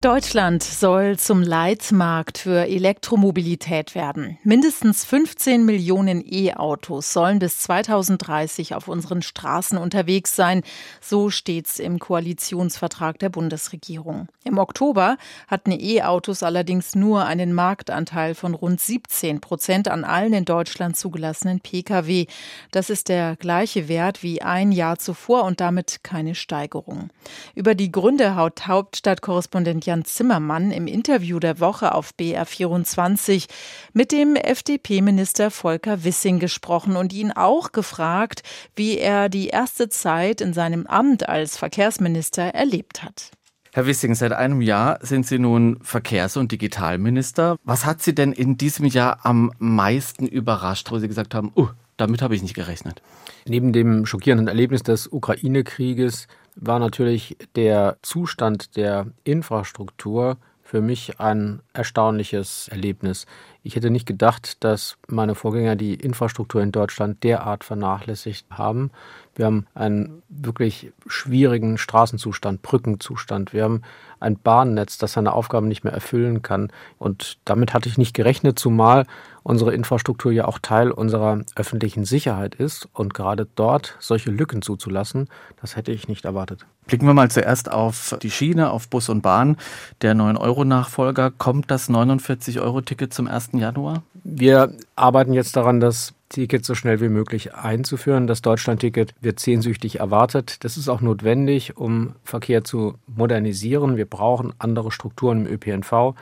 Deutschland soll zum Leitmarkt für Elektromobilität werden. Mindestens 15 Millionen E-Autos sollen bis 2030 auf unseren Straßen unterwegs sein. So steht's im Koalitionsvertrag der Bundesregierung. Im Oktober hatten E-Autos allerdings nur einen Marktanteil von rund 17 Prozent an allen in Deutschland zugelassenen Pkw. Das ist der gleiche Wert wie ein Jahr zuvor und damit keine Steigerung. Über die Gründe haut Hauptstadtkorrespondent Jan Zimmermann im Interview der Woche auf BR24 mit dem FDP-Minister Volker Wissing gesprochen und ihn auch gefragt, wie er die erste Zeit in seinem Amt als Verkehrsminister erlebt hat. Herr Wissing, seit einem Jahr sind Sie nun Verkehrs- und Digitalminister. Was hat Sie denn in diesem Jahr am meisten überrascht, wo Sie gesagt haben, uh, damit habe ich nicht gerechnet? Neben dem schockierenden Erlebnis des Ukraine-Krieges war natürlich der Zustand der Infrastruktur für mich ein erstaunliches Erlebnis. Ich hätte nicht gedacht, dass meine Vorgänger die Infrastruktur in Deutschland derart vernachlässigt haben. Wir haben einen wirklich schwierigen Straßenzustand, Brückenzustand. Wir haben ein Bahnnetz, das seine Aufgaben nicht mehr erfüllen kann. Und damit hatte ich nicht gerechnet, zumal unsere Infrastruktur ja auch Teil unserer öffentlichen Sicherheit ist. Und gerade dort solche Lücken zuzulassen, das hätte ich nicht erwartet. Blicken wir mal zuerst auf die Schiene, auf Bus und Bahn. Der 9-Euro-Nachfolger, kommt das 49-Euro-Ticket zum 1. Januar? Wir arbeiten jetzt daran, das Ticket so schnell wie möglich einzuführen. Das Deutschland-Ticket wird sehnsüchtig erwartet. Das ist auch notwendig, um Verkehr zu modernisieren. Wir brauchen andere Strukturen im ÖPNV.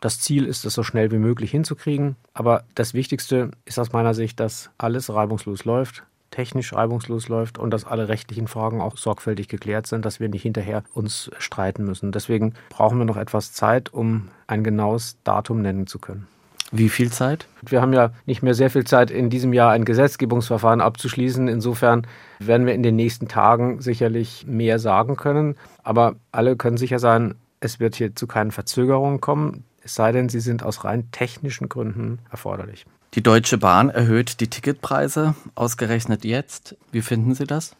Das Ziel ist es so schnell wie möglich hinzukriegen. Aber das Wichtigste ist aus meiner Sicht, dass alles reibungslos läuft, technisch reibungslos läuft und dass alle rechtlichen Fragen auch sorgfältig geklärt sind, dass wir nicht hinterher uns streiten müssen. Deswegen brauchen wir noch etwas Zeit, um ein genaues Datum nennen zu können. Wie viel Zeit? Wir haben ja nicht mehr sehr viel Zeit, in diesem Jahr ein Gesetzgebungsverfahren abzuschließen. Insofern werden wir in den nächsten Tagen sicherlich mehr sagen können. Aber alle können sicher sein, es wird hier zu keinen Verzögerungen kommen, es sei denn, sie sind aus rein technischen Gründen erforderlich. Die Deutsche Bahn erhöht die Ticketpreise, ausgerechnet jetzt. Wie finden Sie das?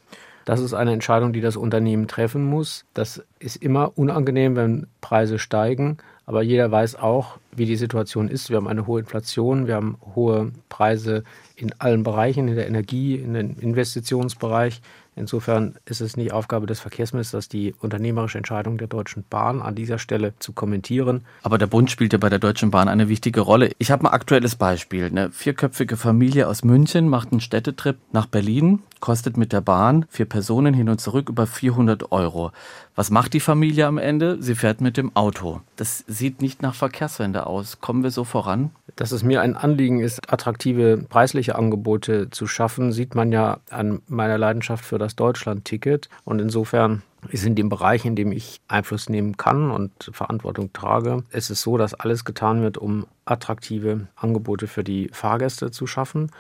Das ist eine Entscheidung, die das Unternehmen treffen muss. Das ist immer unangenehm, wenn Preise steigen. Aber jeder weiß auch, wie die Situation ist. Wir haben eine hohe Inflation, wir haben hohe Preise in allen Bereichen, in der Energie, in den Investitionsbereich. Insofern ist es nicht Aufgabe des Verkehrsministers, die unternehmerische Entscheidung der Deutschen Bahn an dieser Stelle zu kommentieren. Aber der Bund spielt ja bei der Deutschen Bahn eine wichtige Rolle. Ich habe ein aktuelles Beispiel. Eine vierköpfige Familie aus München macht einen Städtetrip nach Berlin, kostet mit der Bahn vier Personen hin und zurück über 400 Euro. Was macht die Familie am Ende? Sie fährt mit dem Auto. Das sieht nicht nach Verkehrswende aus. Kommen wir so voran? Dass es mir ein Anliegen ist, attraktive preisliche Angebote zu schaffen, sieht man ja an meiner Leidenschaft für das Deutschland-Ticket. Und insofern ist in dem Bereich, in dem ich Einfluss nehmen kann und Verantwortung trage, es so, dass alles getan wird, um attraktive Angebote für die Fahrgäste zu schaffen.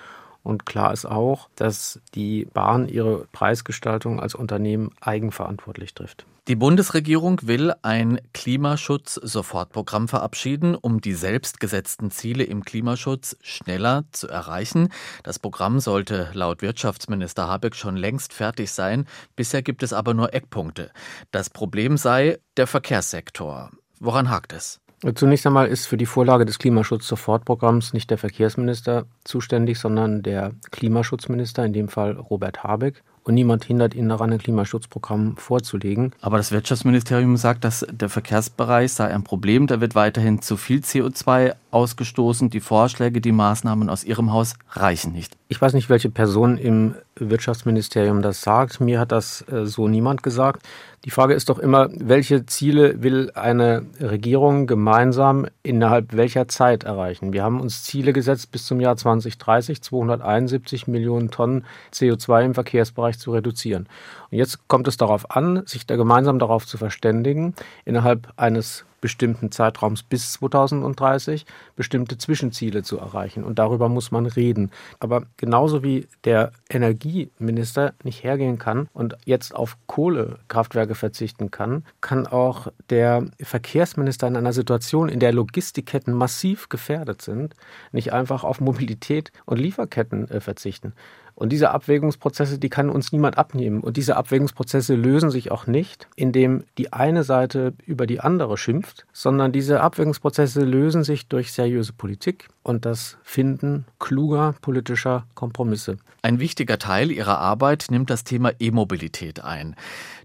Und klar ist auch, dass die Bahn ihre Preisgestaltung als Unternehmen eigenverantwortlich trifft. Die Bundesregierung will ein Klimaschutz-Sofortprogramm verabschieden, um die selbstgesetzten Ziele im Klimaschutz schneller zu erreichen. Das Programm sollte laut Wirtschaftsminister Habeck schon längst fertig sein. Bisher gibt es aber nur Eckpunkte. Das Problem sei der Verkehrssektor. Woran hakt es? Zunächst einmal ist für die Vorlage des Klimaschutz-Sofortprogramms nicht der Verkehrsminister zuständig, sondern der Klimaschutzminister, in dem Fall Robert Habeck. Und niemand hindert ihn daran, ein Klimaschutzprogramm vorzulegen. Aber das Wirtschaftsministerium sagt, dass der Verkehrsbereich sei ein Problem. Da wird weiterhin zu viel CO2 ausgestoßen. Die Vorschläge, die Maßnahmen aus Ihrem Haus reichen nicht. Ich weiß nicht, welche Person im Wirtschaftsministerium das sagt. Mir hat das äh, so niemand gesagt. Die Frage ist doch immer, welche Ziele will eine Regierung gemeinsam innerhalb welcher Zeit erreichen? Wir haben uns Ziele gesetzt, bis zum Jahr 2030 271 Millionen Tonnen CO2 im Verkehrsbereich zu reduzieren. Und jetzt kommt es darauf an, sich da gemeinsam darauf zu verständigen, innerhalb eines bestimmten Zeitraums bis 2030 bestimmte Zwischenziele zu erreichen. Und darüber muss man reden. Aber genauso wie der Energieminister nicht hergehen kann und jetzt auf Kohlekraftwerke verzichten kann, kann auch der Verkehrsminister in einer Situation, in der Logistikketten massiv gefährdet sind, nicht einfach auf Mobilität und Lieferketten äh, verzichten. Und diese Abwägungsprozesse, die kann uns niemand abnehmen. Und diese Abwägungsprozesse lösen sich auch nicht, indem die eine Seite über die andere schimpft, sondern diese Abwägungsprozesse lösen sich durch seriöse Politik und das Finden kluger politischer Kompromisse. Ein wichtiger Teil Ihrer Arbeit nimmt das Thema E-Mobilität ein.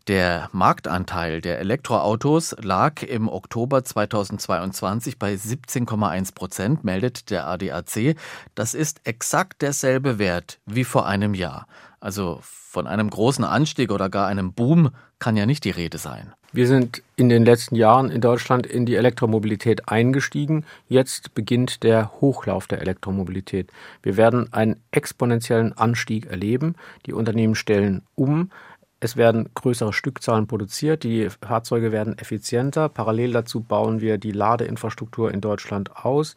Der Marktanteil der Elektroautos lag im Oktober 2022 bei 17,1 Prozent, meldet der ADAC. Das ist exakt derselbe Wert wie vor einem Jahr. Also von einem großen Anstieg oder gar einem Boom kann ja nicht die Rede sein. Wir sind in den letzten Jahren in Deutschland in die Elektromobilität eingestiegen. Jetzt beginnt der Hochlauf der Elektromobilität. Wir werden einen exponentiellen Anstieg erleben. Die Unternehmen stellen um. Es werden größere Stückzahlen produziert, die Fahrzeuge werden effizienter. Parallel dazu bauen wir die Ladeinfrastruktur in Deutschland aus.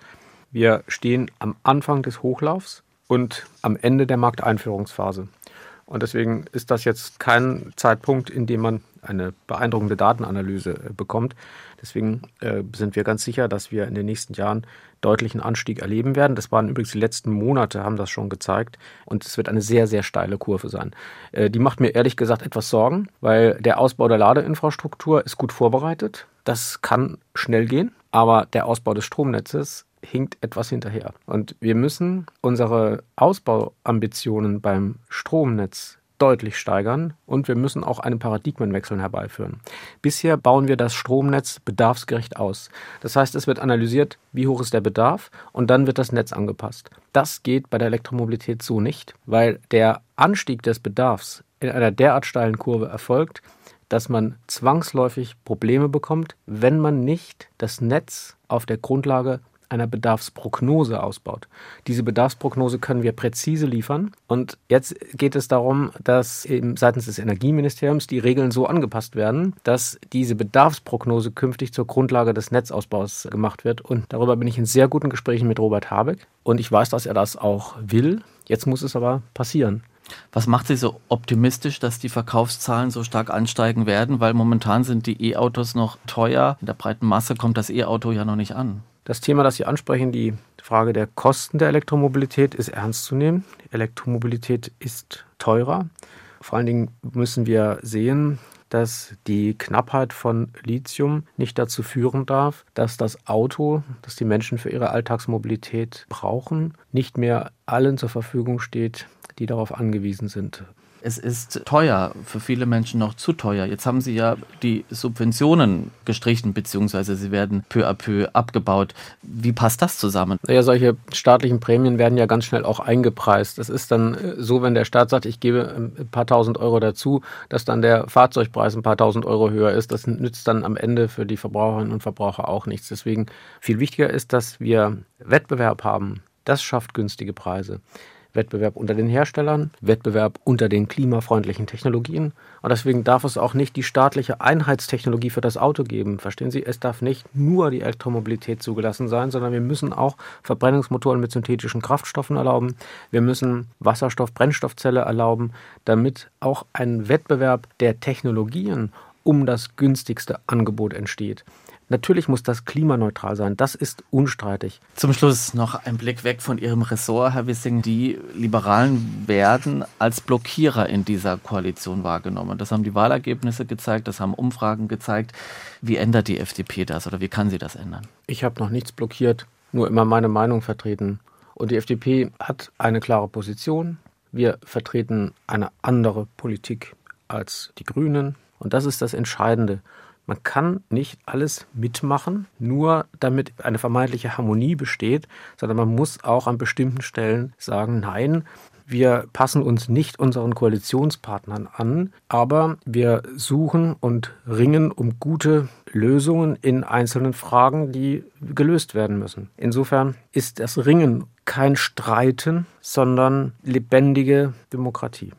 Wir stehen am Anfang des Hochlaufs und am Ende der Markteinführungsphase. Und deswegen ist das jetzt kein Zeitpunkt, in dem man eine beeindruckende Datenanalyse äh, bekommt. Deswegen äh, sind wir ganz sicher, dass wir in den nächsten Jahren deutlichen Anstieg erleben werden. Das waren übrigens die letzten Monate, haben das schon gezeigt. Und es wird eine sehr, sehr steile Kurve sein. Äh, die macht mir ehrlich gesagt etwas Sorgen, weil der Ausbau der Ladeinfrastruktur ist gut vorbereitet. Das kann schnell gehen. Aber der Ausbau des Stromnetzes hinkt etwas hinterher. Und wir müssen unsere Ausbauambitionen beim Stromnetz deutlich steigern und wir müssen auch einen Paradigmenwechsel herbeiführen. Bisher bauen wir das Stromnetz bedarfsgerecht aus. Das heißt, es wird analysiert, wie hoch ist der Bedarf und dann wird das Netz angepasst. Das geht bei der Elektromobilität so nicht, weil der Anstieg des Bedarfs in einer derart steilen Kurve erfolgt, dass man zwangsläufig Probleme bekommt, wenn man nicht das Netz auf der Grundlage einer Bedarfsprognose ausbaut. Diese Bedarfsprognose können wir präzise liefern. Und jetzt geht es darum, dass seitens des Energieministeriums die Regeln so angepasst werden, dass diese Bedarfsprognose künftig zur Grundlage des Netzausbaus gemacht wird. Und darüber bin ich in sehr guten Gesprächen mit Robert Habeck. Und ich weiß, dass er das auch will. Jetzt muss es aber passieren. Was macht Sie so optimistisch, dass die Verkaufszahlen so stark ansteigen werden? Weil momentan sind die E-Autos noch teuer. In der breiten Masse kommt das E-Auto ja noch nicht an. Das Thema, das Sie ansprechen, die Frage der Kosten der Elektromobilität, ist ernst zu nehmen. Elektromobilität ist teurer. Vor allen Dingen müssen wir sehen, dass die Knappheit von Lithium nicht dazu führen darf, dass das Auto, das die Menschen für ihre Alltagsmobilität brauchen, nicht mehr allen zur Verfügung steht, die darauf angewiesen sind. Es ist teuer, für viele Menschen noch zu teuer. Jetzt haben Sie ja die Subventionen gestrichen, beziehungsweise sie werden peu à peu abgebaut. Wie passt das zusammen? Ja, solche staatlichen Prämien werden ja ganz schnell auch eingepreist. Das ist dann äh, so, wenn der Staat sagt, ich gebe ähm, ein paar tausend Euro dazu, dass dann der Fahrzeugpreis ein paar tausend Euro höher ist. Das nützt dann am Ende für die Verbraucherinnen und Verbraucher auch nichts. Deswegen viel wichtiger ist, dass wir Wettbewerb haben. Das schafft günstige Preise. Wettbewerb unter den Herstellern, Wettbewerb unter den klimafreundlichen Technologien. Und deswegen darf es auch nicht die staatliche Einheitstechnologie für das Auto geben. Verstehen Sie? Es darf nicht nur die Elektromobilität zugelassen sein, sondern wir müssen auch Verbrennungsmotoren mit synthetischen Kraftstoffen erlauben. Wir müssen Wasserstoff-Brennstoffzelle erlauben, damit auch ein Wettbewerb der Technologien um das günstigste Angebot entsteht. Natürlich muss das klimaneutral sein, das ist unstreitig. Zum Schluss noch ein Blick weg von Ihrem Ressort, Herr Wissing. Die Liberalen werden als Blockierer in dieser Koalition wahrgenommen. Das haben die Wahlergebnisse gezeigt, das haben Umfragen gezeigt. Wie ändert die FDP das oder wie kann sie das ändern? Ich habe noch nichts blockiert, nur immer meine Meinung vertreten. Und die FDP hat eine klare Position. Wir vertreten eine andere Politik als die Grünen. Und das ist das Entscheidende. Man kann nicht alles mitmachen, nur damit eine vermeintliche Harmonie besteht, sondern man muss auch an bestimmten Stellen sagen, nein, wir passen uns nicht unseren Koalitionspartnern an, aber wir suchen und ringen um gute Lösungen in einzelnen Fragen, die gelöst werden müssen. Insofern ist das Ringen kein Streiten, sondern lebendige Demokratie.